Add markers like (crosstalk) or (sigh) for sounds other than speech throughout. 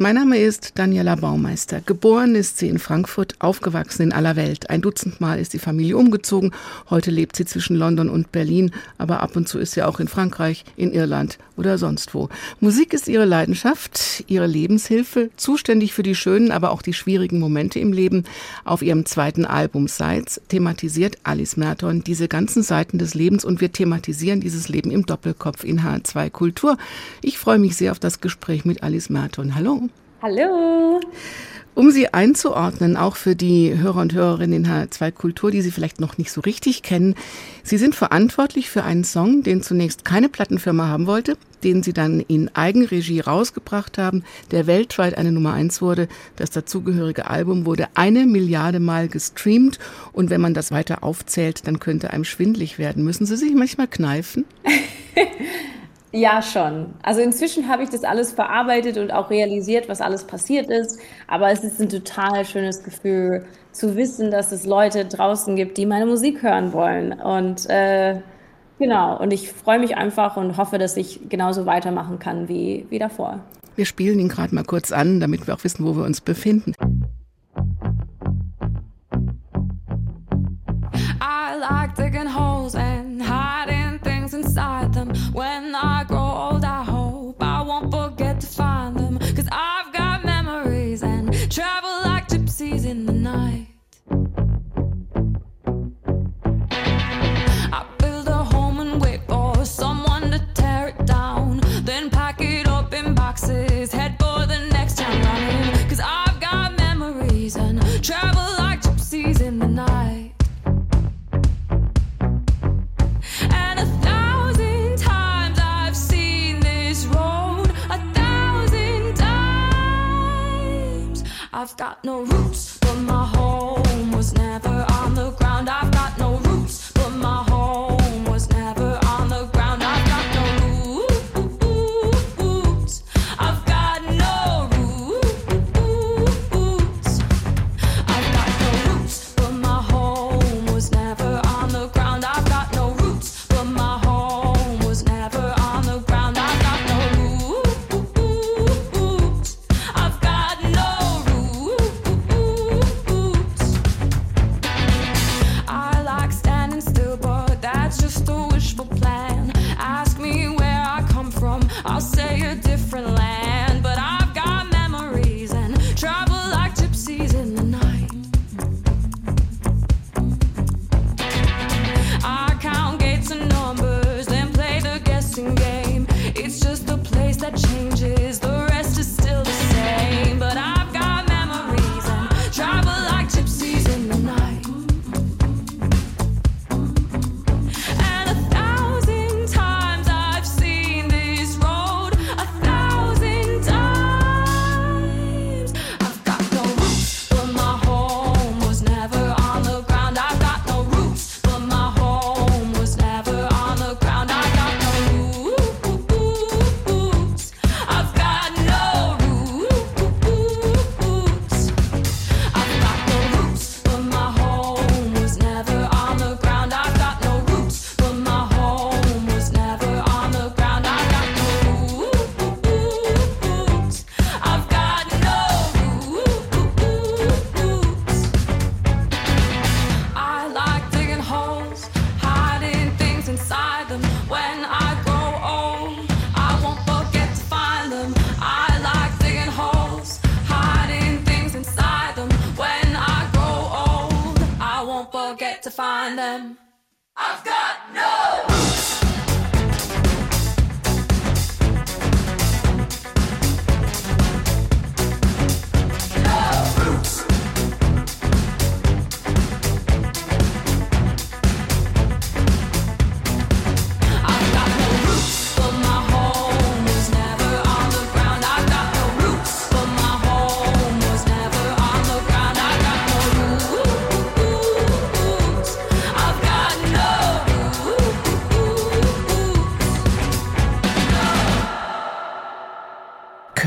mein Name ist Daniela Baumeister. Geboren ist sie in Frankfurt, aufgewachsen in aller Welt. Ein Dutzend Mal ist die Familie umgezogen. Heute lebt sie zwischen London und Berlin, aber ab und zu ist sie auch in Frankreich, in Irland oder sonst wo. Musik ist ihre Leidenschaft, ihre Lebenshilfe, zuständig für die schönen, aber auch die schwierigen Momente im Leben. Auf ihrem zweiten Album Sides thematisiert Alice Merton diese ganzen Seiten des Lebens und wir thematisieren dieses Leben im Doppelkopf in H2 Kultur. Ich freue mich sehr auf das Gespräch mit Alice Merton. Hallo. Hallo. Um Sie einzuordnen, auch für die Hörer und Hörerinnen in H2 Kultur, die Sie vielleicht noch nicht so richtig kennen. Sie sind verantwortlich für einen Song, den zunächst keine Plattenfirma haben wollte, den Sie dann in Eigenregie rausgebracht haben, der weltweit eine Nummer eins wurde. Das dazugehörige Album wurde eine Milliarde Mal gestreamt. Und wenn man das weiter aufzählt, dann könnte einem schwindlig werden. Müssen Sie sich manchmal kneifen? (laughs) Ja, schon. Also inzwischen habe ich das alles verarbeitet und auch realisiert, was alles passiert ist. Aber es ist ein total schönes Gefühl zu wissen, dass es Leute draußen gibt, die meine Musik hören wollen. Und äh, genau, und ich freue mich einfach und hoffe, dass ich genauso weitermachen kann wie, wie davor. Wir spielen ihn gerade mal kurz an, damit wir auch wissen, wo wir uns befinden. No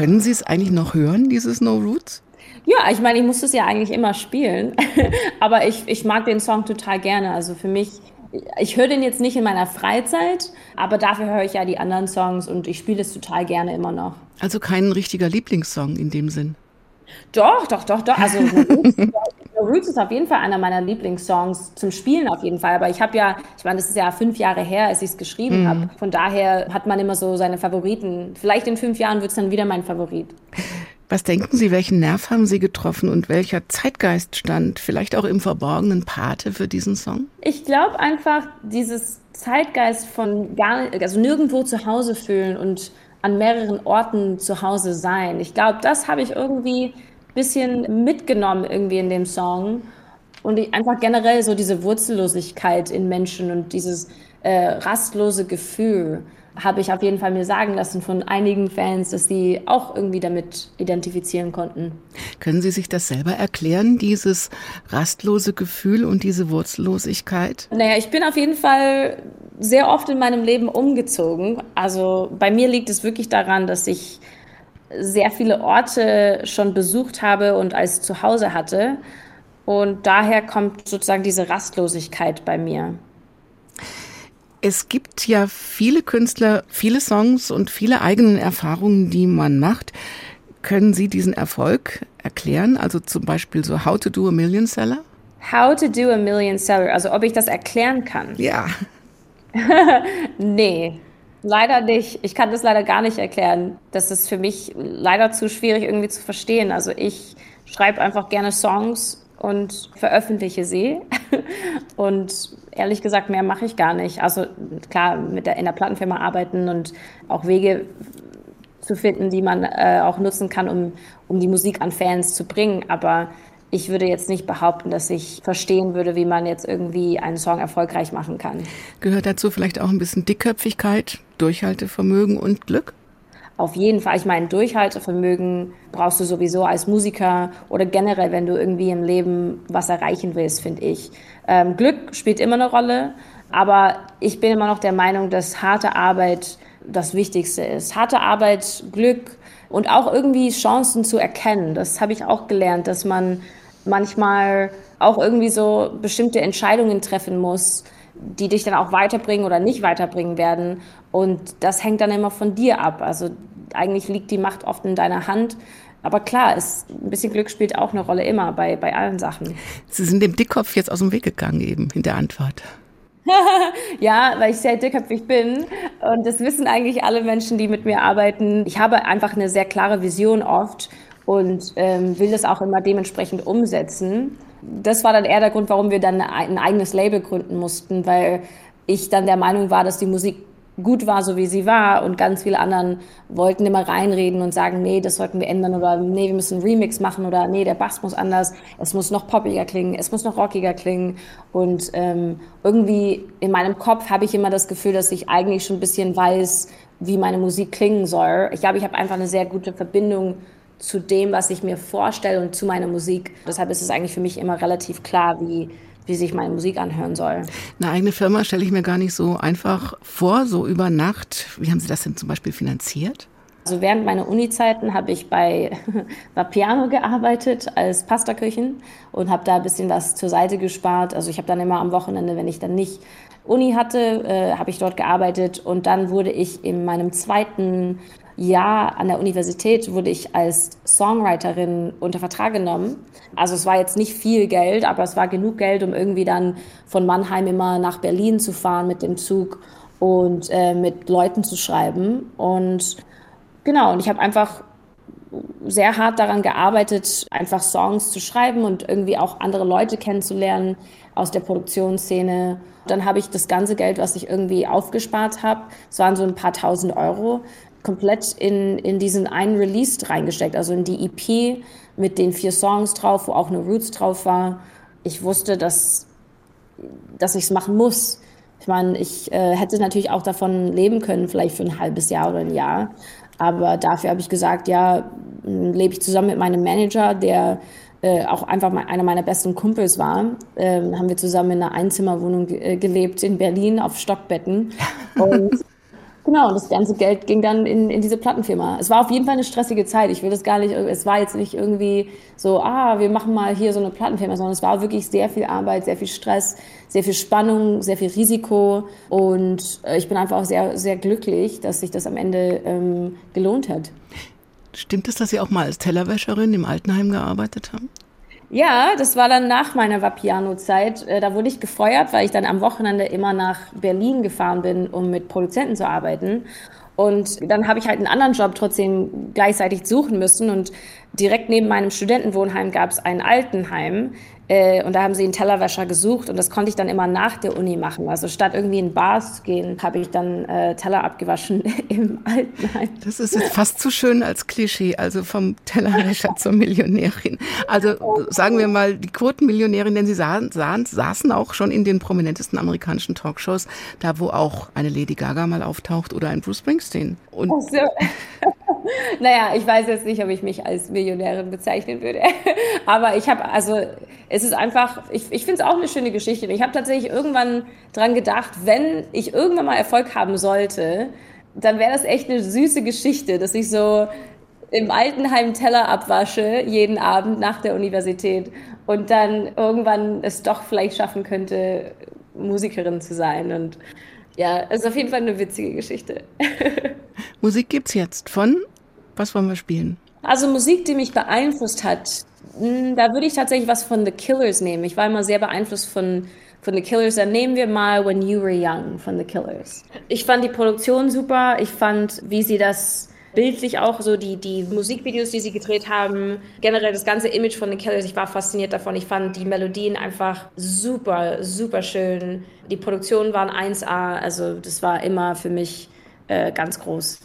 Können Sie es eigentlich noch hören, dieses No Roots? Ja, ich meine, ich muss es ja eigentlich immer spielen, (laughs) aber ich, ich mag den Song total gerne. Also für mich, ich höre den jetzt nicht in meiner Freizeit, aber dafür höre ich ja die anderen Songs und ich spiele es total gerne immer noch. Also kein richtiger Lieblingssong in dem Sinn. Doch, doch, doch, doch. Also (laughs) Roots ist auf jeden Fall einer meiner Lieblingssongs zum Spielen auf jeden Fall. Aber ich habe ja, ich meine, das ist ja fünf Jahre her, als ich es geschrieben mhm. habe. Von daher hat man immer so seine Favoriten. Vielleicht in fünf Jahren wird es dann wieder mein Favorit. Was denken Sie, welchen Nerv haben Sie getroffen und welcher Zeitgeist stand vielleicht auch im verborgenen Pate für diesen Song? Ich glaube einfach dieses Zeitgeist von gar, also nirgendwo zu Hause fühlen und an mehreren Orten zu Hause sein. Ich glaube, das habe ich irgendwie bisschen mitgenommen irgendwie in dem Song. Und ich, einfach generell so diese Wurzellosigkeit in Menschen und dieses äh, rastlose Gefühl habe ich auf jeden Fall mir sagen lassen von einigen Fans, dass sie auch irgendwie damit identifizieren konnten. Können Sie sich das selber erklären, dieses rastlose Gefühl und diese Wurzellosigkeit? Naja, ich bin auf jeden Fall sehr oft in meinem Leben umgezogen. Also bei mir liegt es wirklich daran, dass ich sehr viele Orte schon besucht habe und als Zuhause hatte. Und daher kommt sozusagen diese Rastlosigkeit bei mir. Es gibt ja viele Künstler, viele Songs und viele eigene Erfahrungen, die man macht. Können Sie diesen Erfolg erklären? Also zum Beispiel so How to do a Million Seller? How to do a Million Seller, also ob ich das erklären kann? Ja. (laughs) nee, leider nicht. Ich kann das leider gar nicht erklären. Das ist für mich leider zu schwierig irgendwie zu verstehen. Also ich schreibe einfach gerne Songs und veröffentliche sie. (laughs) und ehrlich gesagt, mehr mache ich gar nicht. Also klar, mit der, in der Plattenfirma arbeiten und auch Wege zu finden, die man äh, auch nutzen kann, um, um die Musik an Fans zu bringen. Aber ich würde jetzt nicht behaupten, dass ich verstehen würde, wie man jetzt irgendwie einen Song erfolgreich machen kann. Gehört dazu vielleicht auch ein bisschen Dickköpfigkeit, Durchhaltevermögen und Glück? Auf jeden Fall, ich meine, Durchhaltevermögen brauchst du sowieso als Musiker oder generell, wenn du irgendwie im Leben was erreichen willst, finde ich. Ähm, Glück spielt immer eine Rolle, aber ich bin immer noch der Meinung, dass harte Arbeit das Wichtigste ist. Harte Arbeit, Glück und auch irgendwie Chancen zu erkennen. Das habe ich auch gelernt, dass man manchmal auch irgendwie so bestimmte Entscheidungen treffen muss, die dich dann auch weiterbringen oder nicht weiterbringen werden. Und das hängt dann immer von dir ab. Also eigentlich liegt die Macht oft in deiner Hand. Aber klar, es, ein bisschen Glück spielt auch eine Rolle immer bei, bei allen Sachen. Sie sind dem Dickkopf jetzt aus dem Weg gegangen eben in der Antwort. (laughs) ja, weil ich sehr dickköpfig bin. Und das wissen eigentlich alle Menschen, die mit mir arbeiten. Ich habe einfach eine sehr klare Vision oft und ähm, will das auch immer dementsprechend umsetzen. Das war dann eher der Grund, warum wir dann ein eigenes Label gründen mussten, weil ich dann der Meinung war, dass die Musik gut war, so wie sie war und ganz viele anderen wollten immer reinreden und sagen, nee, das sollten wir ändern oder nee, wir müssen einen Remix machen oder nee, der Bass muss anders, es muss noch poppiger klingen, es muss noch rockiger klingen und ähm, irgendwie in meinem Kopf habe ich immer das Gefühl, dass ich eigentlich schon ein bisschen weiß, wie meine Musik klingen soll. Ich glaube, ich habe einfach eine sehr gute Verbindung zu dem, was ich mir vorstelle und zu meiner Musik. Deshalb ist es eigentlich für mich immer relativ klar, wie wie sich meine Musik anhören soll. Eine eigene Firma stelle ich mir gar nicht so einfach vor, so über Nacht. Wie haben Sie das denn zum Beispiel finanziert? Also während meiner Uni-Zeiten habe ich bei (laughs) Vapiano gearbeitet als Pastaköchin und habe da ein bisschen was zur Seite gespart. Also ich habe dann immer am Wochenende, wenn ich dann nicht Uni hatte, äh, habe ich dort gearbeitet und dann wurde ich in meinem zweiten Jahr an der Universität wurde ich als Songwriterin unter Vertrag genommen. Also es war jetzt nicht viel Geld, aber es war genug Geld, um irgendwie dann von Mannheim immer nach Berlin zu fahren mit dem Zug und äh, mit Leuten zu schreiben. Und genau, und ich habe einfach sehr hart daran gearbeitet, einfach Songs zu schreiben und irgendwie auch andere Leute kennenzulernen aus der Produktionsszene. Dann habe ich das ganze Geld, was ich irgendwie aufgespart habe, es waren so ein paar tausend Euro, komplett in, in diesen einen Release reingesteckt, also in die EP mit den vier Songs drauf, wo auch eine Roots drauf war. Ich wusste, dass, dass ich es machen muss. Ich meine, ich äh, hätte natürlich auch davon leben können, vielleicht für ein halbes Jahr oder ein Jahr. Aber dafür habe ich gesagt, ja, lebe ich zusammen mit meinem Manager, der äh, auch einfach mal einer meiner besten Kumpels war. Ähm, haben wir zusammen in einer Einzimmerwohnung äh, gelebt in Berlin auf Stockbetten. (laughs) Und Genau, das ganze Geld ging dann in, in diese Plattenfirma. Es war auf jeden Fall eine stressige Zeit. Ich will das gar nicht, es war jetzt nicht irgendwie so, ah, wir machen mal hier so eine Plattenfirma, sondern es war wirklich sehr viel Arbeit, sehr viel Stress, sehr viel Spannung, sehr viel Risiko. Und äh, ich bin einfach auch sehr, sehr glücklich, dass sich das am Ende ähm, gelohnt hat. Stimmt es, dass Sie auch mal als Tellerwäscherin im Altenheim gearbeitet haben? Ja, das war dann nach meiner Vapiano-Zeit. Äh, da wurde ich gefeuert, weil ich dann am Wochenende immer nach Berlin gefahren bin, um mit Produzenten zu arbeiten. Und dann habe ich halt einen anderen Job trotzdem gleichzeitig suchen müssen. Und direkt neben meinem Studentenwohnheim gab es ein Altenheim. Äh, und da haben sie einen Tellerwäscher gesucht und das konnte ich dann immer nach der Uni machen. Also statt irgendwie in Bars zu gehen, habe ich dann äh, Teller abgewaschen (laughs) im Altenheim. Das ist jetzt fast zu schön als Klischee, also vom Tellerwäscher zur Millionärin. Also sagen wir mal, die Quotenmillionärin, denn sie sahen, sahen, saßen auch schon in den prominentesten amerikanischen Talkshows, da wo auch eine Lady Gaga mal auftaucht oder ein Bruce Springsteen. Und so. (laughs) naja, ich weiß jetzt nicht, ob ich mich als Millionärin bezeichnen würde. (laughs) Aber ich habe, also es ist einfach, ich, ich finde es auch eine schöne Geschichte. Ich habe tatsächlich irgendwann dran gedacht, wenn ich irgendwann mal Erfolg haben sollte, dann wäre das echt eine süße Geschichte, dass ich so im Altenheim Teller abwasche jeden Abend nach der Universität und dann irgendwann es doch vielleicht schaffen könnte, Musikerin zu sein. Und ja, es ist auf jeden Fall eine witzige Geschichte. (laughs) Musik gibt's jetzt von was wollen wir spielen? Also Musik, die mich beeinflusst hat, hm, da würde ich tatsächlich was von The Killers nehmen. Ich war immer sehr beeinflusst von, von The Killers. Dann nehmen wir mal When You Were Young von The Killers. Ich fand die Produktion super. Ich fand, wie sie das bildlich auch so die, die Musikvideos, die sie gedreht haben, generell das ganze Image von The Killers, ich war fasziniert davon. Ich fand die Melodien einfach super, super schön. Die Produktionen waren 1A, also das war immer für mich äh, ganz groß.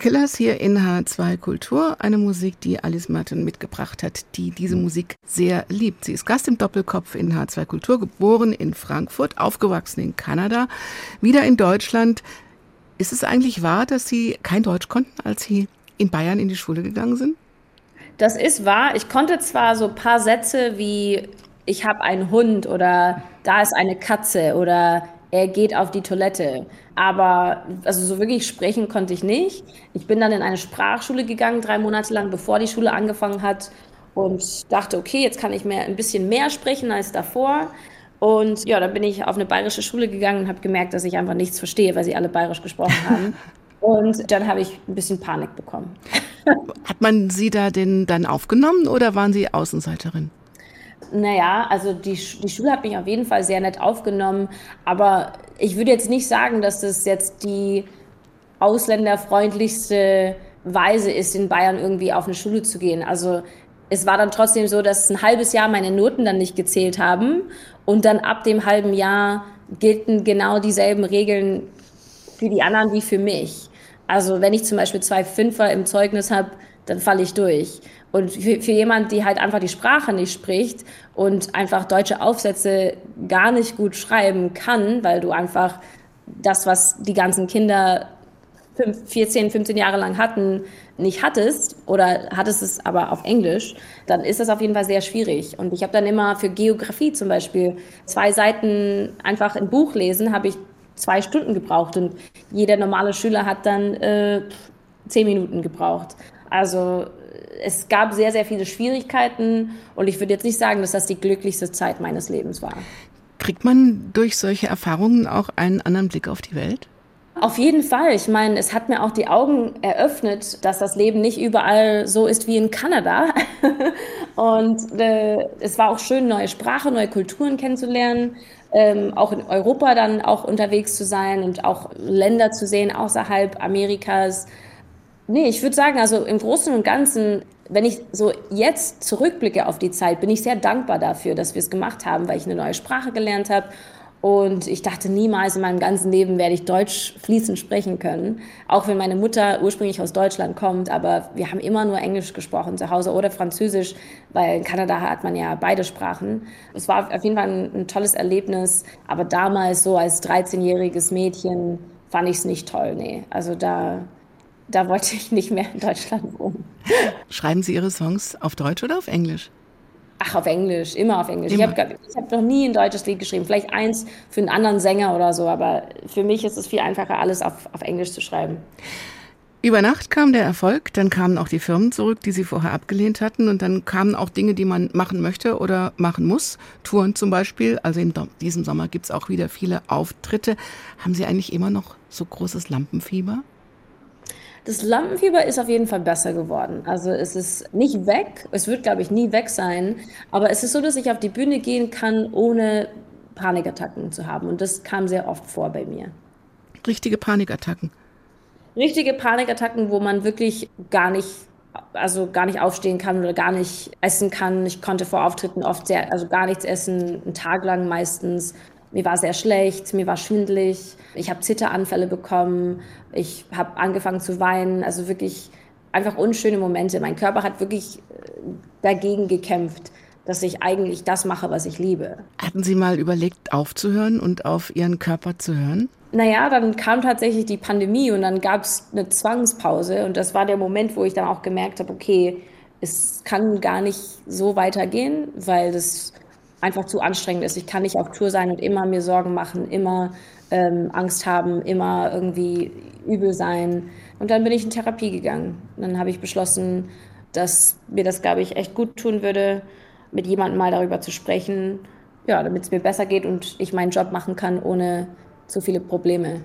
Killers hier in H2 Kultur, eine Musik, die Alice Martin mitgebracht hat, die diese Musik sehr liebt. Sie ist Gast im Doppelkopf in H2 Kultur, geboren in Frankfurt, aufgewachsen in Kanada, wieder in Deutschland. Ist es eigentlich wahr, dass Sie kein Deutsch konnten, als Sie in Bayern in die Schule gegangen sind? Das ist wahr. Ich konnte zwar so ein paar Sätze wie ich habe einen Hund oder da ist eine Katze oder er geht auf die Toilette. Aber also so wirklich sprechen konnte ich nicht. Ich bin dann in eine Sprachschule gegangen, drei Monate lang, bevor die Schule angefangen hat und dachte, okay, jetzt kann ich mehr, ein bisschen mehr sprechen als davor. Und ja, dann bin ich auf eine bayerische Schule gegangen und habe gemerkt, dass ich einfach nichts verstehe, weil sie alle bayerisch gesprochen haben. (laughs) Und dann habe ich ein bisschen Panik bekommen. Hat man Sie da denn dann aufgenommen oder waren Sie Außenseiterin? Naja, also die, die Schule hat mich auf jeden Fall sehr nett aufgenommen, aber ich würde jetzt nicht sagen, dass das jetzt die ausländerfreundlichste Weise ist, in Bayern irgendwie auf eine Schule zu gehen. Also es war dann trotzdem so, dass ein halbes Jahr meine Noten dann nicht gezählt haben und dann ab dem halben Jahr gelten genau dieselben Regeln für die anderen wie für mich. Also wenn ich zum Beispiel zwei Fünfer im Zeugnis habe, dann falle ich durch. Und für, für jemand, die halt einfach die Sprache nicht spricht und einfach deutsche Aufsätze gar nicht gut schreiben kann, weil du einfach das, was die ganzen Kinder 14, 15 Jahre lang hatten, nicht hattest oder hattest es aber auf Englisch, dann ist das auf jeden Fall sehr schwierig. Und ich habe dann immer für Geografie zum Beispiel zwei Seiten einfach im Buch lesen, habe ich zwei Stunden gebraucht und jeder normale Schüler hat dann äh, zehn Minuten gebraucht. Also es gab sehr, sehr viele Schwierigkeiten und ich würde jetzt nicht sagen, dass das die glücklichste Zeit meines Lebens war. Kriegt man durch solche Erfahrungen auch einen anderen Blick auf die Welt? Auf jeden Fall. Ich meine, es hat mir auch die Augen eröffnet, dass das Leben nicht überall so ist wie in Kanada. (laughs) und äh, es war auch schön, neue Sprachen, neue Kulturen kennenzulernen, ähm, auch in Europa dann auch unterwegs zu sein und auch Länder zu sehen außerhalb Amerikas. Nee, ich würde sagen, also im Großen und Ganzen, wenn ich so jetzt zurückblicke auf die Zeit, bin ich sehr dankbar dafür, dass wir es gemacht haben, weil ich eine neue Sprache gelernt habe. Und ich dachte niemals in meinem ganzen Leben werde ich Deutsch fließend sprechen können. Auch wenn meine Mutter ursprünglich aus Deutschland kommt, aber wir haben immer nur Englisch gesprochen zu Hause oder Französisch, weil in Kanada hat man ja beide Sprachen. Es war auf jeden Fall ein, ein tolles Erlebnis, aber damals so als 13-jähriges Mädchen fand ich es nicht toll, nee. Also da da wollte ich nicht mehr in Deutschland wohnen. Schreiben Sie Ihre Songs auf Deutsch oder auf Englisch? Ach, auf Englisch, immer auf Englisch. Immer. Ich habe hab noch nie ein deutsches Lied geschrieben. Vielleicht eins für einen anderen Sänger oder so, aber für mich ist es viel einfacher, alles auf, auf Englisch zu schreiben. Über Nacht kam der Erfolg, dann kamen auch die Firmen zurück, die sie vorher abgelehnt hatten und dann kamen auch Dinge, die man machen möchte oder machen muss. Touren zum Beispiel, also in diesem Sommer gibt es auch wieder viele Auftritte. Haben Sie eigentlich immer noch so großes Lampenfieber? Das Lampenfieber ist auf jeden Fall besser geworden. Also es ist nicht weg, es wird, glaube ich, nie weg sein, aber es ist so, dass ich auf die Bühne gehen kann, ohne Panikattacken zu haben. Und das kam sehr oft vor bei mir. Richtige Panikattacken. Richtige Panikattacken, wo man wirklich gar nicht also gar nicht aufstehen kann oder gar nicht essen kann. Ich konnte vor Auftritten oft sehr, also gar nichts essen, einen Tag lang meistens. Mir war sehr schlecht, mir war schwindlig, ich habe Zitteranfälle bekommen, ich habe angefangen zu weinen, also wirklich einfach unschöne Momente. Mein Körper hat wirklich äh, dagegen gekämpft, dass ich eigentlich das mache, was ich liebe. Hatten Sie mal überlegt, aufzuhören und auf Ihren Körper zu hören? Naja, dann kam tatsächlich die Pandemie und dann gab es eine Zwangspause und das war der Moment, wo ich dann auch gemerkt habe, okay, es kann gar nicht so weitergehen, weil das einfach zu anstrengend ist. Ich kann nicht auf Tour sein und immer mir Sorgen machen, immer ähm, Angst haben, immer irgendwie übel sein. Und dann bin ich in Therapie gegangen. Und dann habe ich beschlossen, dass mir das, glaube ich, echt gut tun würde, mit jemandem mal darüber zu sprechen, ja, damit es mir besser geht und ich meinen Job machen kann ohne zu viele Probleme.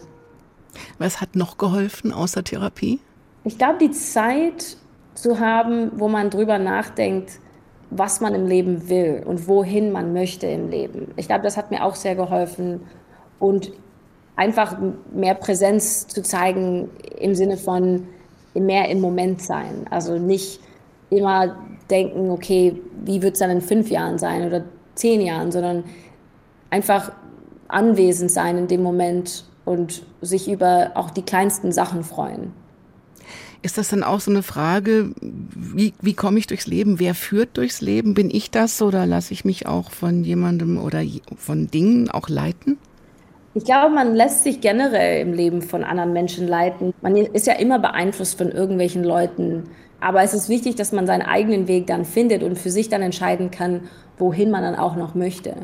Was hat noch geholfen außer Therapie? Ich glaube, die Zeit zu haben, wo man drüber nachdenkt, was man im Leben will und wohin man möchte im Leben. Ich glaube, das hat mir auch sehr geholfen und einfach mehr Präsenz zu zeigen im Sinne von mehr im Moment sein. Also nicht immer denken, okay, wie wird es dann in fünf Jahren sein oder zehn Jahren, sondern einfach anwesend sein in dem Moment und sich über auch die kleinsten Sachen freuen. Ist das dann auch so eine Frage, wie, wie komme ich durchs Leben? Wer führt durchs Leben? Bin ich das oder lasse ich mich auch von jemandem oder von Dingen auch leiten? Ich glaube, man lässt sich generell im Leben von anderen Menschen leiten. Man ist ja immer beeinflusst von irgendwelchen Leuten. Aber es ist wichtig, dass man seinen eigenen Weg dann findet und für sich dann entscheiden kann, wohin man dann auch noch möchte.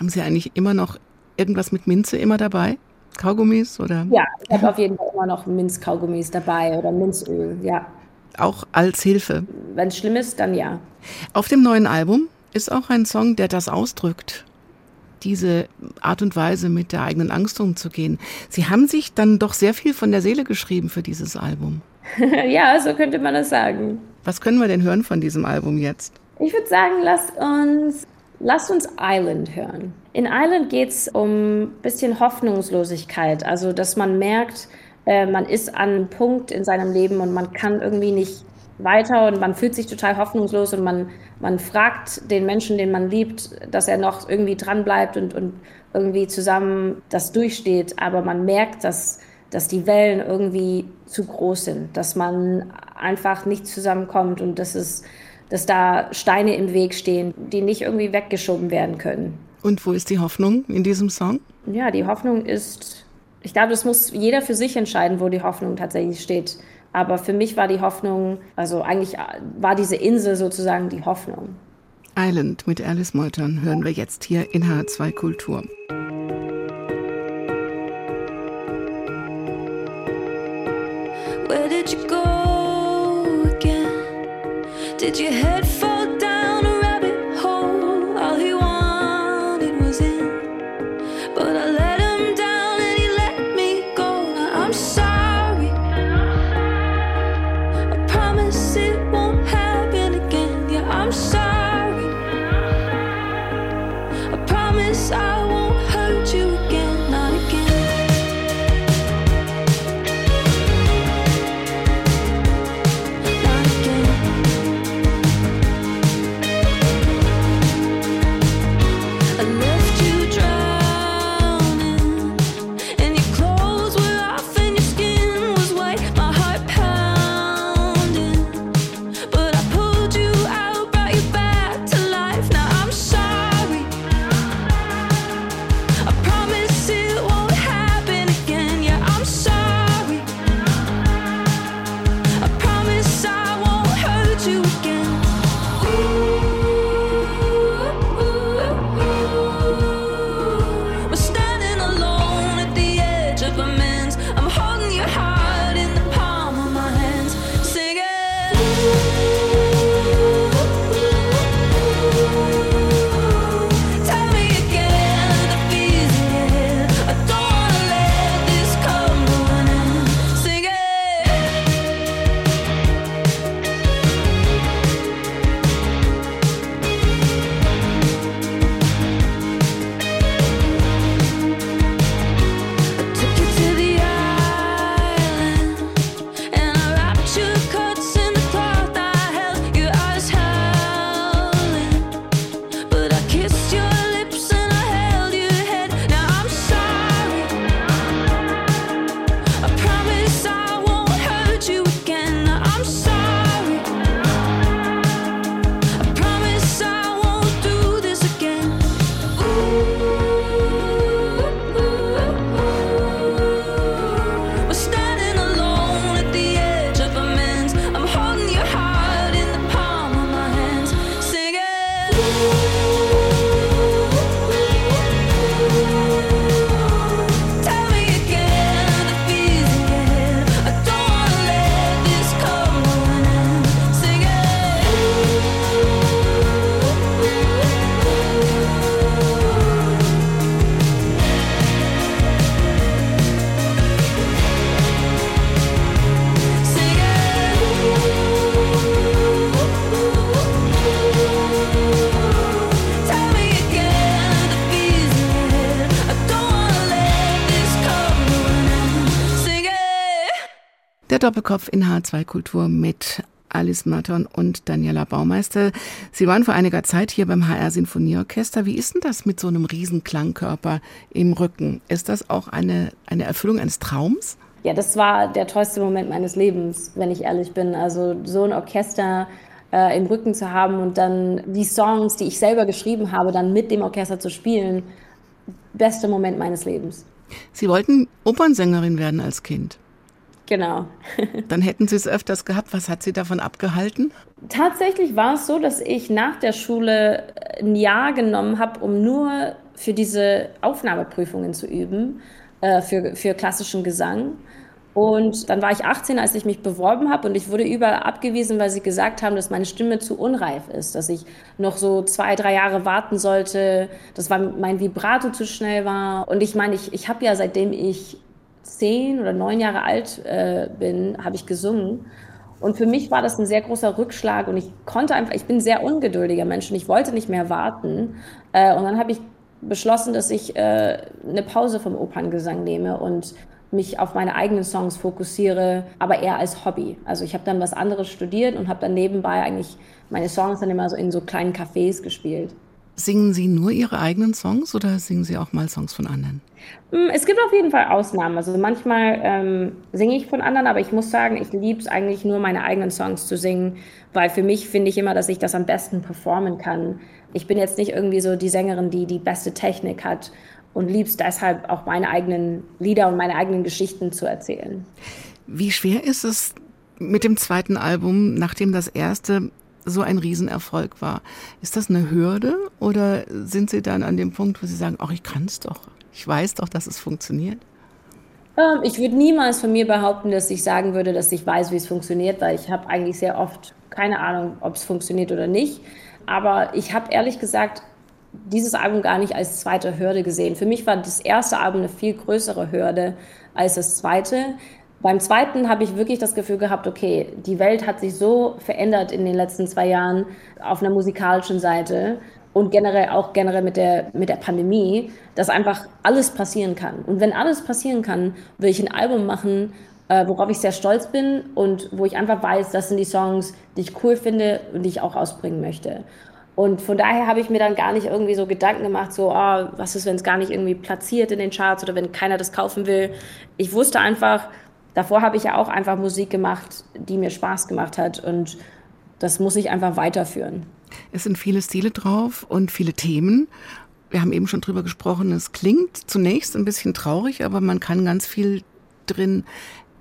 Haben Sie eigentlich immer noch irgendwas mit Minze immer dabei? Kaugummis oder? Ja, ich habe auf jeden Fall immer noch Minzkaugummis dabei oder Minzöl, ja. Auch als Hilfe. Wenn es schlimm ist, dann ja. Auf dem neuen Album ist auch ein Song, der das ausdrückt. Diese Art und Weise, mit der eigenen Angst umzugehen. Sie haben sich dann doch sehr viel von der Seele geschrieben für dieses Album. (laughs) ja, so könnte man das sagen. Was können wir denn hören von diesem Album jetzt? Ich würde sagen, lasst uns Lasst uns Island hören. In Island geht es um ein bisschen Hoffnungslosigkeit, also dass man merkt, äh, man ist an einem Punkt in seinem Leben und man kann irgendwie nicht weiter und man fühlt sich total hoffnungslos und man, man fragt den Menschen, den man liebt, dass er noch irgendwie dranbleibt und, und irgendwie zusammen das durchsteht, aber man merkt, dass, dass die Wellen irgendwie zu groß sind, dass man einfach nicht zusammenkommt und dass es dass da Steine im Weg stehen, die nicht irgendwie weggeschoben werden können. Und wo ist die Hoffnung in diesem Song? Ja, die Hoffnung ist, ich glaube, das muss jeder für sich entscheiden, wo die Hoffnung tatsächlich steht. Aber für mich war die Hoffnung, also eigentlich war diese Insel sozusagen die Hoffnung. Island mit Alice Meutern hören wir jetzt hier in H2 Kultur. Where did you go again? Did your head Doppelkopf in H2 Kultur mit Alice Merton und Daniela Baumeister. Sie waren vor einiger Zeit hier beim HR Sinfonieorchester. Wie ist denn das mit so einem riesen Klangkörper im Rücken? Ist das auch eine, eine Erfüllung eines Traums? Ja, das war der tollste Moment meines Lebens, wenn ich ehrlich bin. Also so ein Orchester äh, im Rücken zu haben und dann die Songs, die ich selber geschrieben habe, dann mit dem Orchester zu spielen, bester Moment meines Lebens. Sie wollten Opernsängerin werden als Kind. Genau. (laughs) Dann hätten Sie es öfters gehabt. Was hat Sie davon abgehalten? Tatsächlich war es so, dass ich nach der Schule ein Jahr genommen habe, um nur für diese Aufnahmeprüfungen zu üben, äh, für, für klassischen Gesang. Und dann war ich 18, als ich mich beworben habe und ich wurde überall abgewiesen, weil sie gesagt haben, dass meine Stimme zu unreif ist, dass ich noch so zwei, drei Jahre warten sollte, dass mein Vibrato zu schnell war. Und ich meine, ich, ich habe ja seitdem ich zehn oder neun Jahre alt äh, bin, habe ich gesungen. Und für mich war das ein sehr großer Rückschlag und ich konnte einfach, ich bin ein sehr ungeduldiger Mensch und ich wollte nicht mehr warten. Äh, und dann habe ich beschlossen, dass ich äh, eine Pause vom Operngesang nehme und mich auf meine eigenen Songs fokussiere, aber eher als Hobby. Also ich habe dann was anderes studiert und habe dann nebenbei eigentlich meine Songs dann immer so in so kleinen Cafés gespielt. Singen Sie nur Ihre eigenen Songs oder singen Sie auch mal Songs von anderen? Hm, es gibt auf jeden Fall Ausnahmen. Also manchmal ähm, singe ich von anderen, aber ich muss sagen, ich liebe es eigentlich nur, meine eigenen Songs zu singen, weil für mich finde ich immer, dass ich das am besten performen kann. Ich bin jetzt nicht irgendwie so die Sängerin, die die beste Technik hat und liebst deshalb auch meine eigenen Lieder und meine eigenen Geschichten zu erzählen. Wie schwer ist es mit dem zweiten Album, nachdem das erste so ein Riesenerfolg war? Ist das eine Hürde oder sind Sie dann an dem Punkt, wo Sie sagen, ach, ich kann es doch, ich weiß doch, dass es funktioniert? Ähm, ich würde niemals von mir behaupten, dass ich sagen würde, dass ich weiß, wie es funktioniert, weil ich habe eigentlich sehr oft keine Ahnung, ob es funktioniert oder nicht. Aber ich habe ehrlich gesagt dieses Album gar nicht als zweite Hürde gesehen. Für mich war das erste Album eine viel größere Hürde als das zweite. Beim zweiten habe ich wirklich das Gefühl gehabt, okay, die Welt hat sich so verändert in den letzten zwei Jahren auf einer musikalischen Seite und generell auch generell mit der, mit der Pandemie, dass einfach alles passieren kann. Und wenn alles passieren kann, will ich ein Album machen, äh, worauf ich sehr stolz bin und wo ich einfach weiß, das sind die Songs, die ich cool finde und die ich auch ausbringen möchte. Und von daher habe ich mir dann gar nicht irgendwie so Gedanken gemacht, so, oh, was ist, wenn es gar nicht irgendwie platziert in den Charts oder wenn keiner das kaufen will. Ich wusste einfach, davor habe ich ja auch einfach Musik gemacht, die mir Spaß gemacht hat und das muss ich einfach weiterführen. Es sind viele Stile drauf und viele Themen. Wir haben eben schon drüber gesprochen, es klingt zunächst ein bisschen traurig, aber man kann ganz viel drin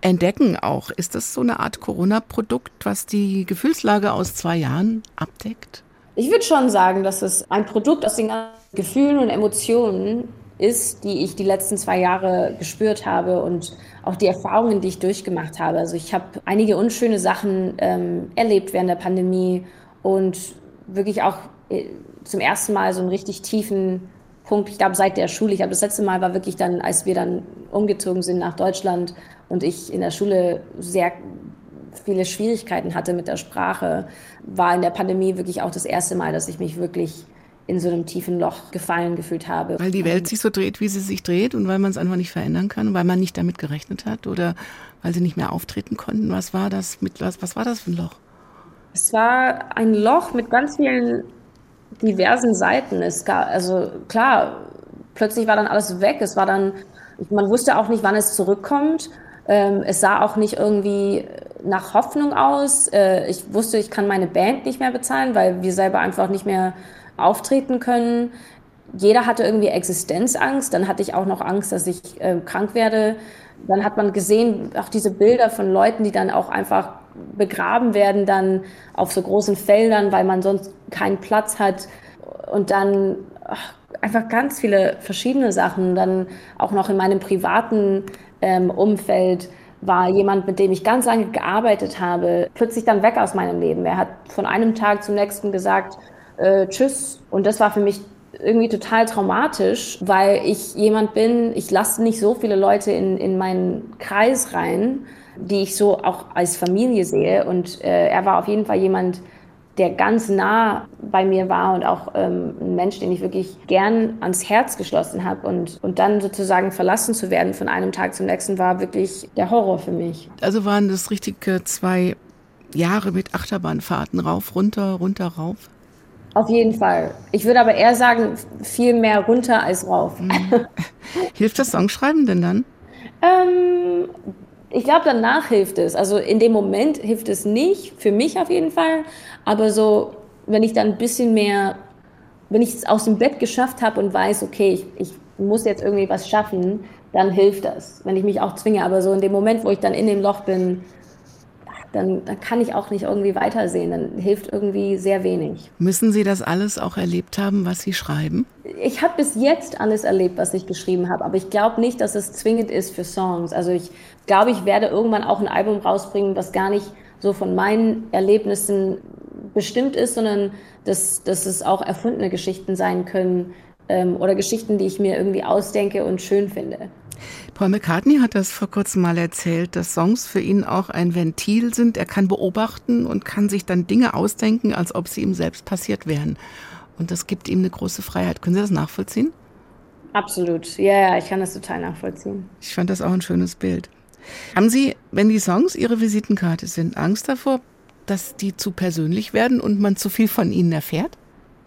entdecken auch. Ist das so eine Art Corona-Produkt, was die Gefühlslage aus zwei Jahren abdeckt? Ich würde schon sagen, dass es ein Produkt aus den Gefühlen und Emotionen ist, die ich die letzten zwei Jahre gespürt habe und auch die Erfahrungen, die ich durchgemacht habe. Also ich habe einige unschöne Sachen ähm, erlebt während der Pandemie und wirklich auch äh, zum ersten Mal so einen richtig tiefen Punkt, ich glaube seit der Schule. Ich glaube, das letzte Mal war wirklich dann, als wir dann umgezogen sind nach Deutschland und ich in der Schule sehr viele Schwierigkeiten hatte mit der Sprache, war in der Pandemie wirklich auch das erste Mal, dass ich mich wirklich in so einem tiefen Loch gefallen gefühlt habe. Weil die Welt sich so dreht, wie sie sich dreht und weil man es einfach nicht verändern kann, weil man nicht damit gerechnet hat oder weil sie nicht mehr auftreten konnten. Was war das mit was, was war das für ein Loch? Es war ein Loch mit ganz vielen diversen Seiten. Es gab, also klar, plötzlich war dann alles weg. Es war dann, man wusste auch nicht, wann es zurückkommt. Ähm, es sah auch nicht irgendwie nach Hoffnung aus. Äh, ich wusste, ich kann meine Band nicht mehr bezahlen, weil wir selber einfach nicht mehr auftreten können. Jeder hatte irgendwie Existenzangst. Dann hatte ich auch noch Angst, dass ich äh, krank werde. Dann hat man gesehen, auch diese Bilder von Leuten, die dann auch einfach begraben werden, dann auf so großen Feldern, weil man sonst keinen Platz hat. Und dann ach, einfach ganz viele verschiedene Sachen. Dann auch noch in meinem privaten ähm, Umfeld war jemand, mit dem ich ganz lange gearbeitet habe, plötzlich dann weg aus meinem Leben. Er hat von einem Tag zum nächsten gesagt, äh, tschüss. Und das war für mich irgendwie total traumatisch, weil ich jemand bin, ich lasse nicht so viele Leute in, in meinen Kreis rein, die ich so auch als Familie sehe. Und äh, er war auf jeden Fall jemand, der ganz nah bei mir war und auch ähm, ein Mensch, den ich wirklich gern ans Herz geschlossen habe. Und, und dann sozusagen verlassen zu werden von einem Tag zum nächsten war wirklich der Horror für mich. Also waren das richtig zwei Jahre mit Achterbahnfahrten rauf, runter, runter, rauf? Auf jeden Fall. Ich würde aber eher sagen, viel mehr runter als rauf. Mhm. (laughs) Hilft das Songschreiben denn dann? Ähm, Ich glaube, danach hilft es. Also in dem Moment hilft es nicht, für mich auf jeden Fall. Aber so, wenn ich dann ein bisschen mehr, wenn ich es aus dem Bett geschafft habe und weiß, okay, ich, ich muss jetzt irgendwie was schaffen, dann hilft das, wenn ich mich auch zwinge. Aber so in dem Moment, wo ich dann in dem Loch bin, dann, dann kann ich auch nicht irgendwie weitersehen. Dann hilft irgendwie sehr wenig. Müssen Sie das alles auch erlebt haben, was Sie schreiben? Ich habe bis jetzt alles erlebt, was ich geschrieben habe, aber ich glaube nicht, dass es zwingend ist für Songs. Also ich glaube, ich werde irgendwann auch ein Album rausbringen, was gar nicht so von meinen Erlebnissen bestimmt ist, sondern dass, dass es auch erfundene Geschichten sein können ähm, oder Geschichten, die ich mir irgendwie ausdenke und schön finde. Paul McCartney hat das vor kurzem mal erzählt, dass Songs für ihn auch ein Ventil sind. Er kann beobachten und kann sich dann Dinge ausdenken, als ob sie ihm selbst passiert wären. Und das gibt ihm eine große Freiheit. Können Sie das nachvollziehen? Absolut. Ja, ja, ich kann das total nachvollziehen. Ich fand das auch ein schönes Bild. Haben Sie, wenn die Songs Ihre Visitenkarte sind, Angst davor, dass die zu persönlich werden und man zu viel von ihnen erfährt?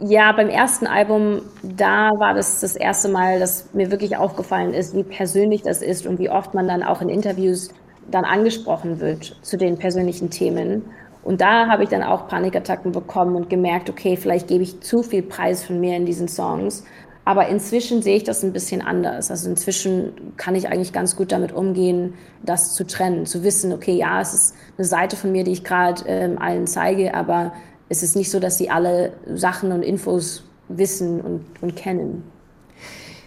Ja, beim ersten Album, da war das das erste Mal, dass mir wirklich aufgefallen ist, wie persönlich das ist und wie oft man dann auch in Interviews dann angesprochen wird zu den persönlichen Themen. Und da habe ich dann auch Panikattacken bekommen und gemerkt, okay, vielleicht gebe ich zu viel Preis von mir in diesen Songs. Aber inzwischen sehe ich das ein bisschen anders. Also inzwischen kann ich eigentlich ganz gut damit umgehen, das zu trennen, zu wissen, okay, ja, es ist eine Seite von mir, die ich gerade ähm, allen zeige, aber es ist nicht so, dass sie alle Sachen und Infos wissen und, und kennen.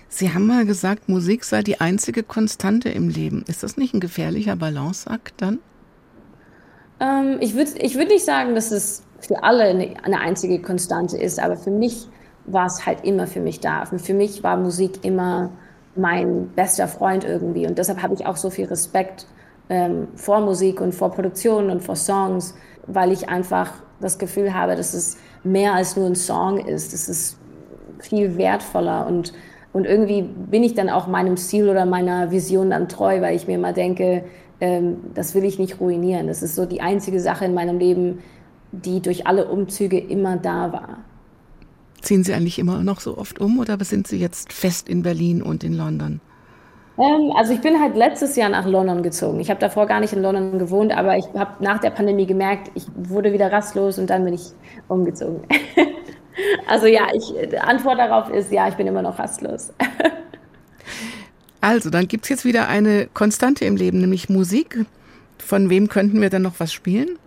Sie haben mal gesagt, Musik sei die einzige Konstante im Leben. Ist das nicht ein gefährlicher Balanceakt dann? Ähm, ich würde ich würd nicht sagen, dass es für alle eine, eine einzige Konstante ist, aber für mich war es halt immer für mich da. Und für mich war Musik immer mein bester Freund irgendwie. Und deshalb habe ich auch so viel Respekt ähm, vor Musik und vor Produktionen und vor Songs, weil ich einfach das Gefühl habe, dass es mehr als nur ein Song ist. Es ist viel wertvoller und, und irgendwie bin ich dann auch meinem Ziel oder meiner Vision dann treu, weil ich mir immer denke, ähm, das will ich nicht ruinieren. Das ist so die einzige Sache in meinem Leben, die durch alle Umzüge immer da war. Ziehen Sie eigentlich immer noch so oft um oder sind Sie jetzt fest in Berlin und in London? Ähm, also ich bin halt letztes Jahr nach London gezogen. Ich habe davor gar nicht in London gewohnt, aber ich habe nach der Pandemie gemerkt, ich wurde wieder rastlos und dann bin ich umgezogen. (laughs) also ja, ich, die Antwort darauf ist ja, ich bin immer noch rastlos. also, dann gibt es jetzt wieder eine Konstante im Leben, nämlich Musik. Von wem könnten wir dann noch was spielen?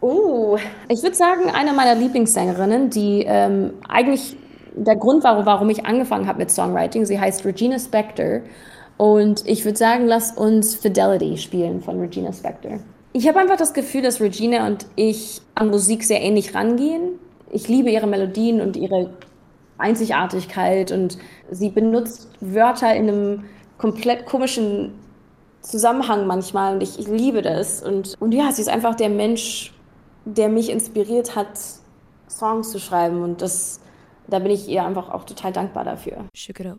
Oh, ich würde sagen, eine meiner Lieblingssängerinnen, die ähm, eigentlich der Grund war, warum ich angefangen habe mit Songwriting. Sie heißt Regina Spektor und ich würde sagen, lass uns Fidelity spielen von Regina Spektor. Ich habe einfach das Gefühl, dass Regina und ich an Musik sehr ähnlich rangehen. Ich liebe ihre Melodien und ihre Einzigartigkeit und sie benutzt Wörter in einem komplett komischen Zusammenhang manchmal und ich, ich liebe das. Und, und ja, sie ist einfach der Mensch, der mich inspiriert hat, Songs zu schreiben und das, da bin ich ihr einfach auch total dankbar dafür. Shook it up.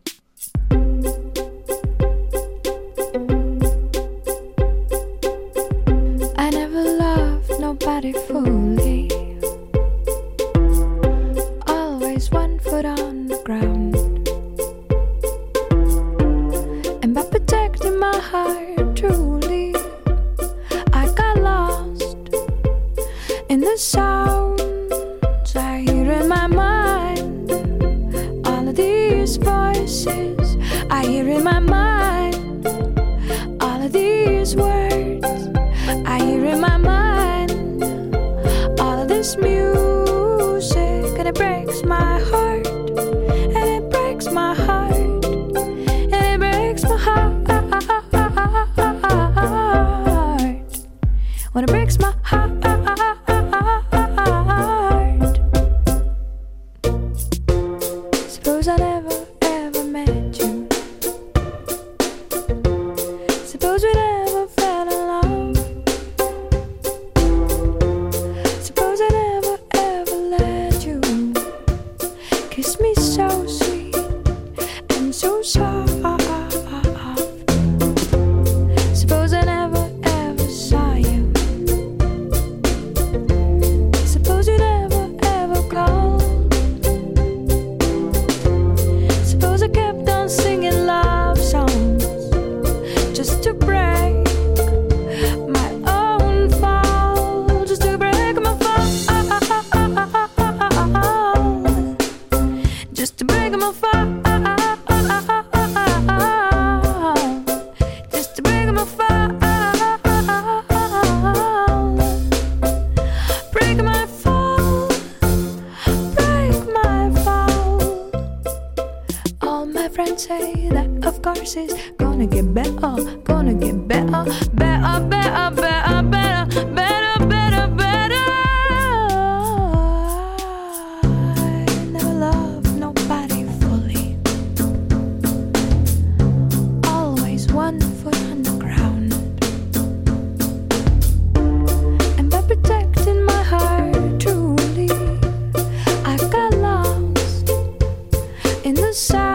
nobody fully. Always one foot on the ground. And by protecting my heart truly, I got lost in the sounds words. I hear in my mind All this music and it breaks my heart and it breaks my heart and it breaks my heart. When it breaks my in the sounds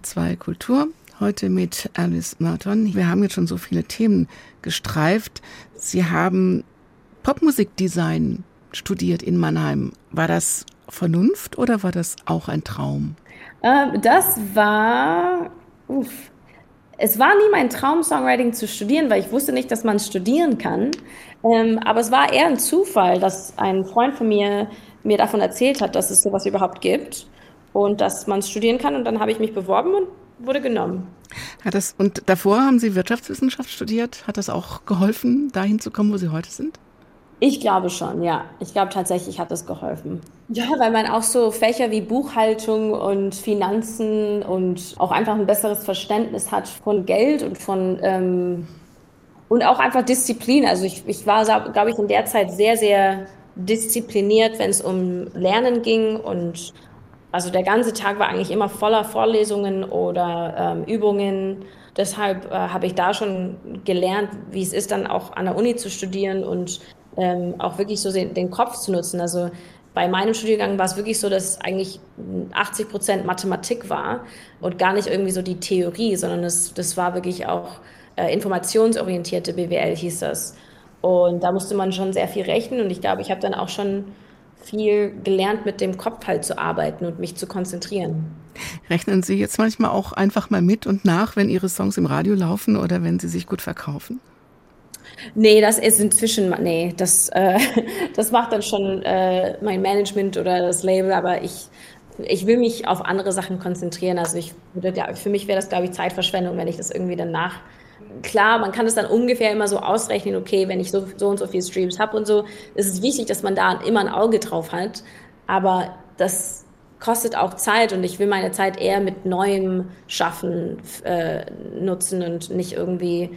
HR2 Kultur. Heute mit Alice Merton. Wir haben jetzt schon so viele Themen gestreift. Sie haben Popmusikdesign studiert in Mannheim. War das Vernunft oder war das auch ein Traum? Ähm, das war. Uff. Es war nie mein Traum, Songwriting zu studieren, weil ich wusste nicht, dass man studieren kann. Ähm, aber es war eher ein Zufall, dass ein Freund von mir mir davon erzählt hat, dass es sowas überhaupt gibt und dass man es studieren kann. Und dann habe ich mich beworben und wurde genommen. Hat das, und davor haben Sie Wirtschaftswissenschaft studiert. Hat das auch geholfen, dahin zu kommen, wo Sie heute sind? Ich glaube schon, ja. Ich glaube tatsächlich hat das geholfen. Ja, weil man auch so Fächer wie Buchhaltung und Finanzen und auch einfach ein besseres Verständnis hat von Geld und von ähm, und auch einfach Disziplin. Also ich, ich war, glaube ich, in der Zeit sehr, sehr diszipliniert, wenn es um Lernen ging und also der ganze Tag war eigentlich immer voller Vorlesungen oder ähm, Übungen. Deshalb äh, habe ich da schon gelernt, wie es ist, dann auch an der Uni zu studieren und ähm, auch wirklich so den, Kopf zu nutzen. Also bei meinem Studiengang war es wirklich so, dass eigentlich 80 Prozent Mathematik war und gar nicht irgendwie so die Theorie, sondern es, das war wirklich auch äh, informationsorientierte BWL hieß das. Und da musste man schon sehr viel rechnen und ich glaube, ich habe dann auch schon viel gelernt, mit dem Kopf halt zu arbeiten und mich zu konzentrieren. Rechnen Sie jetzt manchmal auch einfach mal mit und nach, wenn Ihre Songs im Radio laufen oder wenn sie sich gut verkaufen? Nee, das ist inzwischen, nee, das, äh, (laughs) das macht dann schon äh, mein Management oder das Label, aber ich, ich will mich auf andere Sachen konzentrieren. Also ich würde, für mich wäre das, glaube ich, Zeitverschwendung, wenn ich das irgendwie danach. Klar, man kann das dann ungefähr immer so ausrechnen, okay, wenn ich so, so und so viele Streams habe und so, ist es wichtig, dass man da immer ein Auge drauf hat. Aber das kostet auch Zeit und ich will meine Zeit eher mit neuem Schaffen äh, nutzen und nicht irgendwie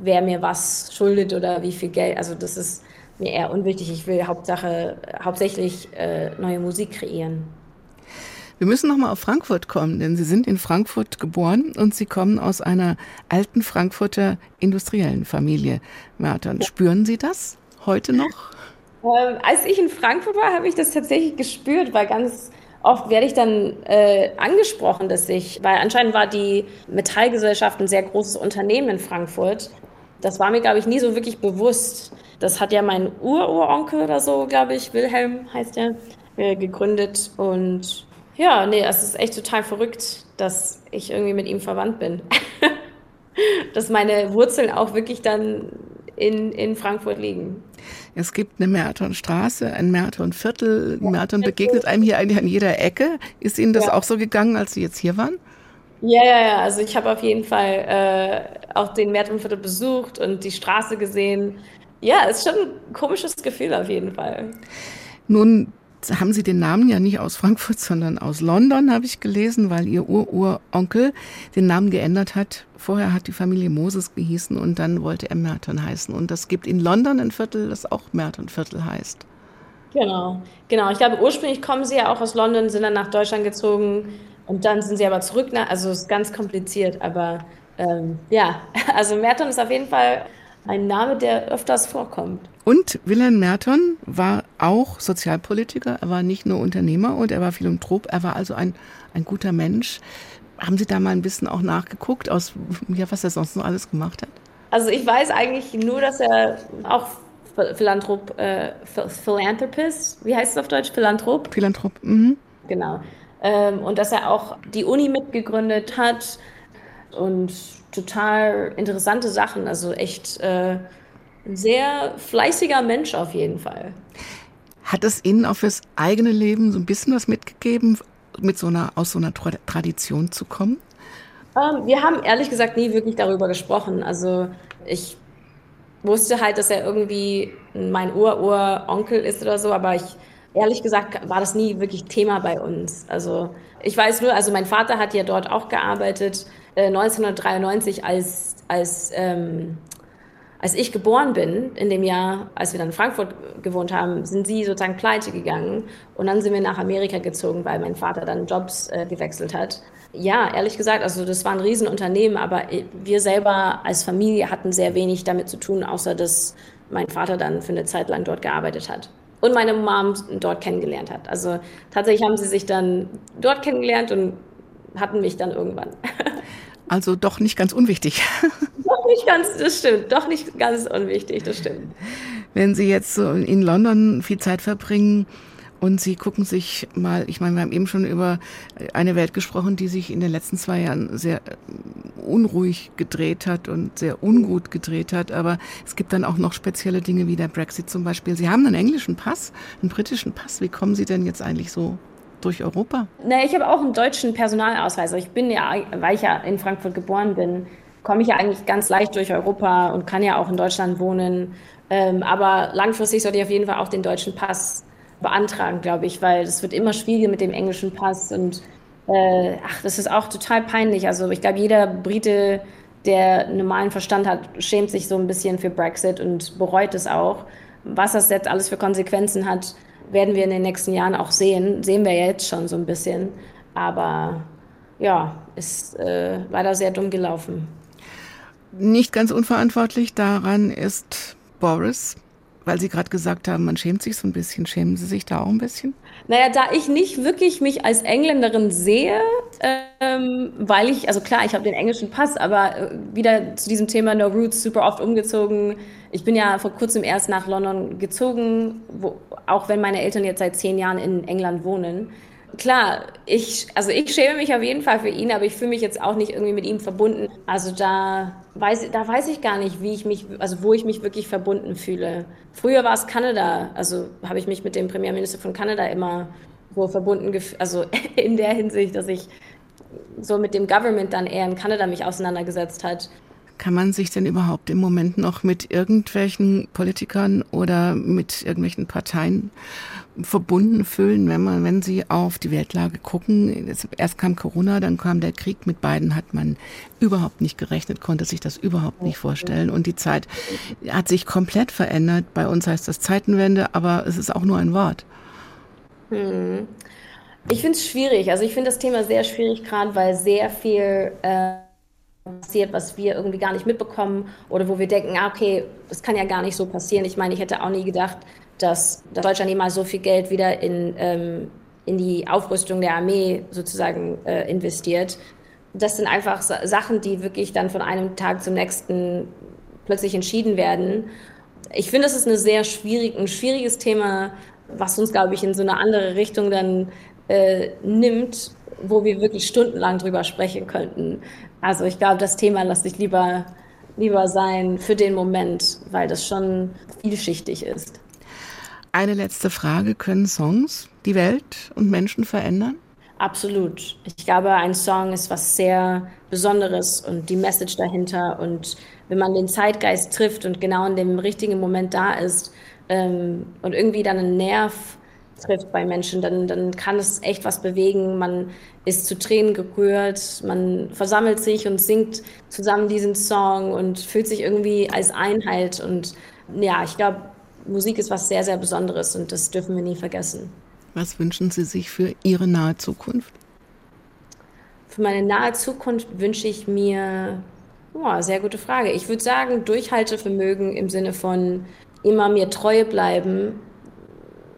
wer mir was schuldet oder wie viel Geld. Also das ist mir eher unwichtig. Ich will Hauptsache, hauptsächlich äh, neue Musik kreieren. Wir müssen noch mal auf Frankfurt kommen, denn Sie sind in Frankfurt geboren und Sie kommen aus einer alten Frankfurter industriellen Familie. Merton, ja. spüren Sie das heute noch? Ähm, als ich in Frankfurt war, habe ich das tatsächlich gespürt, weil ganz oft werde ich dann äh, angesprochen, dass ich, weil anscheinend war die Metallgesellschaft ein sehr großes Unternehmen in Frankfurt. Das war mir, glaube ich, nie so wirklich bewusst. Das hat ja mein Ururonkel oder so, glaube ich, Wilhelm heißt er, äh, gegründet. Und ja, nee, es ist echt total verrückt, dass ich irgendwie mit ihm verwandt bin. (laughs) dass meine Wurzeln auch wirklich dann in, in Frankfurt liegen. Es gibt eine Mertonstraße, ein Mertonviertel. Merton begegnet einem hier eigentlich an jeder Ecke. Ist Ihnen das ja. auch so gegangen, als Sie jetzt hier waren? Ja, ja, ja. Also ich habe auf jeden Fall äh, auch den Mertonviertel besucht und die Straße gesehen. Ja, ist schon ein komisches Gefühl auf jeden Fall. Nun haben Sie den Namen ja nicht aus Frankfurt, sondern aus London, habe ich gelesen, weil Ihr Ururonkel den Namen geändert hat. Vorher hat die Familie Moses gehießen und dann wollte er Merton heißen. Und das gibt in London ein Viertel, das auch Merton Viertel heißt. Genau, genau. Ich glaube, ursprünglich kommen sie ja auch aus London, sind dann nach Deutschland gezogen und dann sind sie aber zurück. Also es ist ganz kompliziert, aber ähm, ja, (laughs) also Merton ist auf jeden Fall ein Name, der öfters vorkommt. Und Wilhelm Merton war auch Sozialpolitiker, er war nicht nur Unternehmer und er war Philanthrop, er war also ein, ein guter Mensch. Haben Sie da mal ein bisschen auch nachgeguckt, aus, ja, was er sonst noch alles gemacht hat? Also ich weiß eigentlich nur, dass er auch Philanthrop, äh, Philanthropist, wie heißt es auf Deutsch? Philanthrop? Philanthrop, mhm. Genau. Ähm, und dass er auch die Uni mitgegründet hat und total interessante Sachen. Also echt äh, ein sehr fleißiger Mensch auf jeden Fall. Hat es Ihnen auch fürs eigene Leben so ein bisschen was mitgegeben, mit so einer, aus so einer Tradition zu kommen? Ähm, wir haben ehrlich gesagt nie wirklich darüber gesprochen. Also ich wusste halt, dass er irgendwie mein Ur-Ur-Onkel ist oder so, aber ich ehrlich gesagt war das nie wirklich Thema bei uns. Also ich weiß nur, also mein Vater hat ja dort auch gearbeitet, äh, 1993, als, als, ähm, als ich geboren bin, in dem Jahr, als wir dann in Frankfurt gewohnt haben, sind sie sozusagen pleite gegangen und dann sind wir nach Amerika gezogen, weil mein Vater dann Jobs äh, gewechselt hat. Ja, ehrlich gesagt, also das war ein Riesenunternehmen, aber wir selber als Familie hatten sehr wenig damit zu tun, außer dass mein Vater dann für eine Zeit lang dort gearbeitet hat und meine Mom dort kennengelernt hat. Also tatsächlich haben sie sich dann dort kennengelernt und hatten mich dann irgendwann. (laughs) Also doch nicht ganz unwichtig. (laughs) Doch nicht ganz, das stimmt. Doch nicht ganz unwichtig, das stimmt. Wenn Sie jetzt so in London viel Zeit verbringen, und Sie gucken sich mal, ich meine, wir haben eben schon über eine Welt gesprochen, die sich in den letzten zwei Jahren sehr unruhig gedreht hat und sehr ungut gedreht hat. Aber es gibt dann auch noch spezielle Dinge wie der Brexit zum Beispiel. Sie haben einen englischen Pass, einen britischen Pass. Wie kommen Sie denn jetzt eigentlich so durch Europa? Na, ich habe auch einen deutschen Personalausweis. Ich bin ja, weil ich ja in Frankfurt geboren bin, komme ich ja eigentlich ganz leicht durch Europa und kann ja auch in Deutschland wohnen. Ähm, aber langfristig sollte ich auf jeden Fall auch den deutschen Pass beantragen, glaube ich, weil es wird immer schwieriger mit dem englischen Pass und äh, ach, das ist auch total peinlich. Also ich glaube, jeder Brite, der normalen Verstand hat, schämt sich so ein bisschen für Brexit und bereut es auch. Was das jetzt alles für Konsequenzen hat, werden wir in den nächsten Jahren auch sehen. Sehen wir ja jetzt schon so ein bisschen. Aber ja, ist äh, leider sehr dumm gelaufen. Nicht ganz unverantwortlich daran ist Boris, weil Sie gerade gesagt haben, man schämt sich so ein bisschen. Schämen Sie sich da auch ein bisschen? Naja, da ich nicht wirklich mich als Engländerin sehe, ähm, weil ich, also klar, ich habe den englischen Pass, aber äh, wieder zu diesem Thema No Roots super oft umgezogen. Ich bin ja vor kurzem erst nach London gezogen, wo, auch wenn meine Eltern jetzt seit zehn Jahren in England wohnen klar, ich, also ich schäme mich auf jeden Fall für ihn, aber ich fühle mich jetzt auch nicht irgendwie mit ihm verbunden. Also da weiß, da weiß ich gar nicht, wie ich mich, also wo ich mich wirklich verbunden fühle. Früher war es Kanada, also habe ich mich mit dem Premierminister von Kanada immer so verbunden gefühlt, also (laughs) in der Hinsicht, dass ich so mit dem Government dann eher in Kanada mich auseinandergesetzt hat. Kann man sich denn überhaupt im Moment noch mit irgendwelchen Politikern oder mit irgendwelchen Parteien verbunden fühlen, wenn man, wenn sie auf die Weltlage gucken. Erst kam Corona, dann kam der Krieg. Mit beiden hat man überhaupt nicht gerechnet, konnte sich das überhaupt nicht vorstellen. Und die Zeit hat sich komplett verändert. Bei uns heißt das Zeitenwende, aber es ist auch nur ein Wort. Hm. Ich finde es schwierig. Also ich finde das Thema sehr schwierig, gerade weil sehr viel äh, passiert, was wir irgendwie gar nicht mitbekommen oder wo wir denken, ah, okay, das kann ja gar nicht so passieren. Ich meine, ich hätte auch nie gedacht, dass, Deutschland jemals so viel Geld wieder in, ähm, in die Aufrüstung der Armee sozusagen äh, investiert. Das sind einfach Sachen, die wirklich dann von einem Tag zum nächsten plötzlich entschieden werden. Ich finde, das ist eine sehr schwierig, ein schwieriges Thema, was uns, glaube ich, in so eine andere Richtung dann äh, nimmt, wo wir wirklich stundenlang drüber sprechen könnten. Also ich glaube, das Thema lasse ich lieber, lieber sein für den Moment, weil das schon vielschichtig ist. Eine letzte Frage. Können Songs die Welt und Menschen verändern? Absolut. Ich glaube, ein Song ist was sehr Besonderes und die Message dahinter. Und wenn man den Zeitgeist trifft und genau in dem richtigen Moment da ist ähm, und irgendwie dann einen Nerv trifft bei Menschen, dann, dann kann es echt was bewegen. Man ist zu Tränen gerührt, man versammelt sich und singt zusammen diesen Song und fühlt sich irgendwie als Einheit. Und ja, ich glaube, Musik ist was sehr, sehr Besonderes und das dürfen wir nie vergessen. Was wünschen Sie sich für Ihre nahe Zukunft? Für meine nahe Zukunft wünsche ich mir, oh, sehr gute Frage. Ich würde sagen, Durchhaltevermögen im Sinne von immer mir treu bleiben,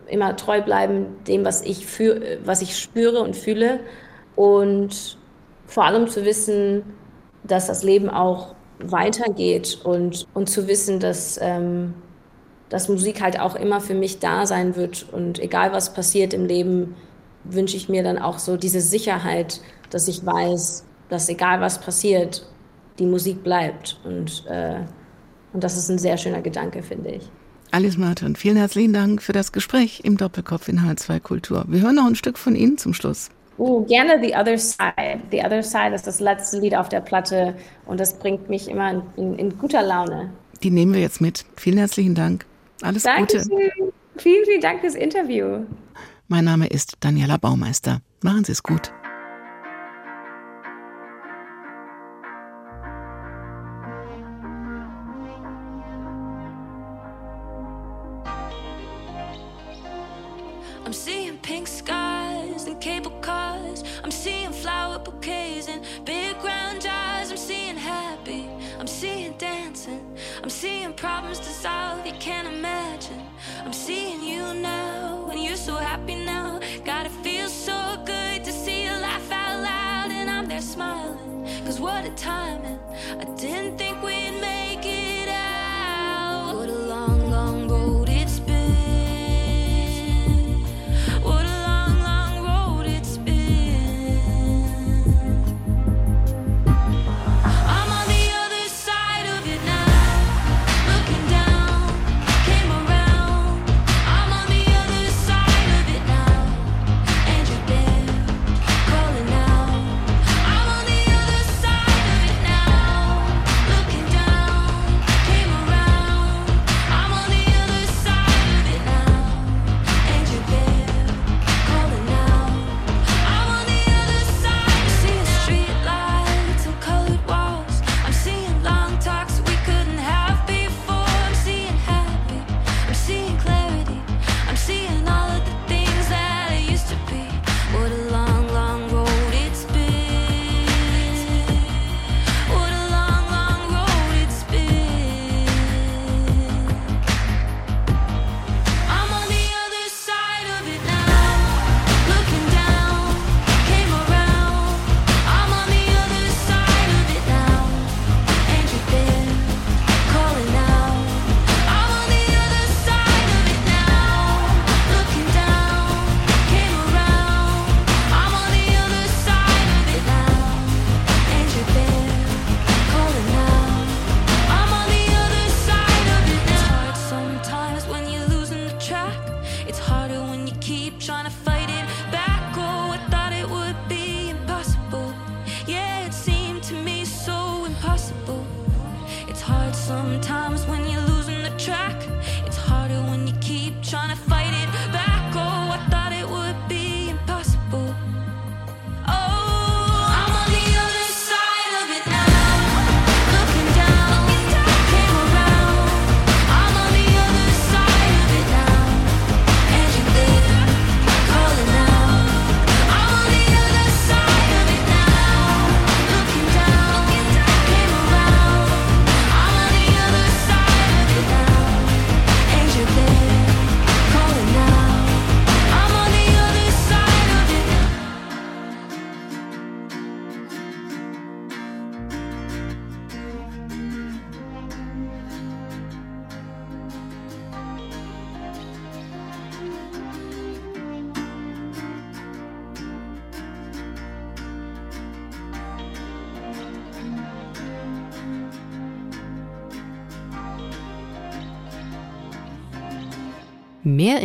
immer treu bleiben dem, was ich, für, was ich spüre und fühle. Und vor allem zu wissen, dass das Leben auch weitergeht und, und zu wissen, dass, ähm, dass Musik halt auch immer für mich da sein wird. Und egal was passiert im Leben, wünsche ich mir dann auch so diese Sicherheit, dass ich weiß, dass egal was passiert, die Musik bleibt. Und, äh, und das ist ein sehr schöner Gedanke, finde ich. Alice Martin, vielen herzlichen Dank für das Gespräch im Doppelkopf in H2 Kultur. Wir hören noch ein Stück von Ihnen zum Schluss. Oh, gerne The Other Side. The Other Side ist das letzte Lied auf der Platte und das bringt mich immer in, in, in guter Laune. Die nehmen wir jetzt mit. Vielen herzlichen Dank. Alles Dankeschön. Gute. Vielen, vielen Dank fürs Interview. Mein Name ist Daniela Baumeister. Machen Sie es gut. I'm seeing problems to solve you can't imagine. I'm seeing you now and you're so happy now. God, it feels so good to see you laugh out loud and I'm there smiling. Cause what a timing. I didn't think